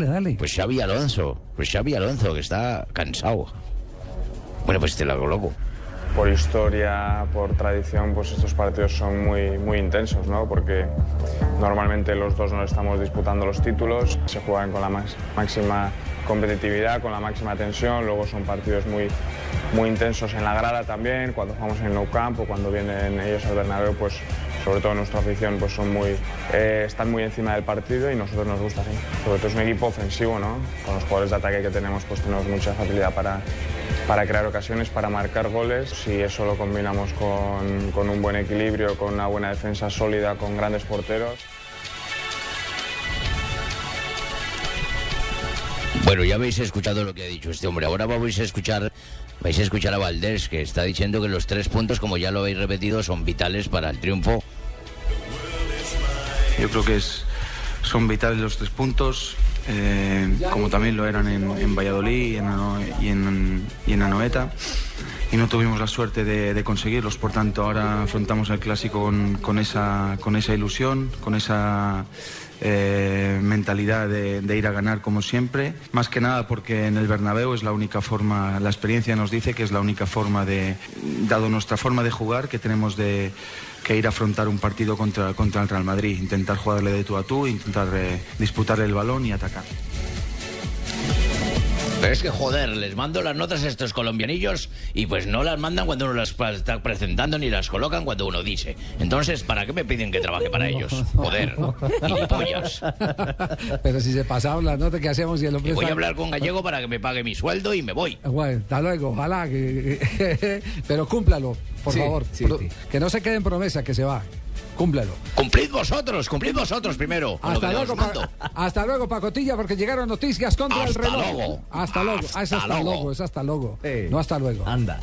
Dale. Pues Xavi Alonso, pues Xavi Alonso, que está cansado. Bueno, pues te lo hago loco. por historia, por tradición, pues estos partidos son muy, muy intensos, ¿no? Porque normalmente los dos no estamos disputando los títulos, se juegan con la más- máxima competitividad, con la máxima tensión, luego son partidos muy, muy intensos en la grada también, cuando jugamos en el Nou Camp o cuando vienen ellos al Bernabéu, pues sobre todo nuestra afición, pues son muy, eh, están muy encima del partido y nosotros nos gusta así. Sobre todo es un equipo ofensivo, ¿no? Con los jugadores de ataque que tenemos, pues tenemos mucha facilidad para, para crear ocasiones, para marcar goles. Si eso lo combinamos con, con un buen equilibrio, con una buena defensa sólida, con grandes porteros. Bueno, ya habéis escuchado lo que ha dicho este hombre. Ahora vais a escuchar, vais a escuchar a Valdés, que está diciendo que los tres puntos, como ya lo habéis repetido, son vitales para el triunfo. Yo creo que es, son vitales los tres puntos, eh, como también lo eran en, Valladolid y en, y, y en Anoeta. Y no tuvimos la suerte de, conseguirlos, por tanto ahora afrontamos el clásico con, esa, con esa ilusión, con esa eh, mentalidad de, de ir a ganar como siempre. Más que nada porque en el Bernabéu es la única forma, la experiencia nos dice que es la única forma de, dado nuestra forma de jugar, que tenemos de que ir a afrontar un partido contra, contra el Real Madrid, intentar jugarle de tú a tú, intentar eh, disputarle el balón y atacar. Pero es que, joder, les mando las notas a estos colombianillos y pues no las mandan cuando uno las está presentando ni las colocan cuando uno dice. Entonces, ¿para qué me piden que trabaje para ellos? Joder, gilipollas. Pero si se pasaron las notas que hacemos y el hombre Y voy a hablar con Gallego para que me pague mi sueldo y me voy. Bueno, hasta luego, ojalá que... Pero cúmplalo, por Sí, favor. sí, Pro- sí. Que no se quede en promesa, que se va. Cúmplalo. Cumplid vosotros, cumplid vosotros primero. Hasta luego. Pa- hasta luego, Pacotilla, porque llegaron noticias contra el Hasta reloj. luego. Hasta luego. Ah, es Hasta hasta luego. luego, es hasta luego. Eh. No hasta luego. Anda.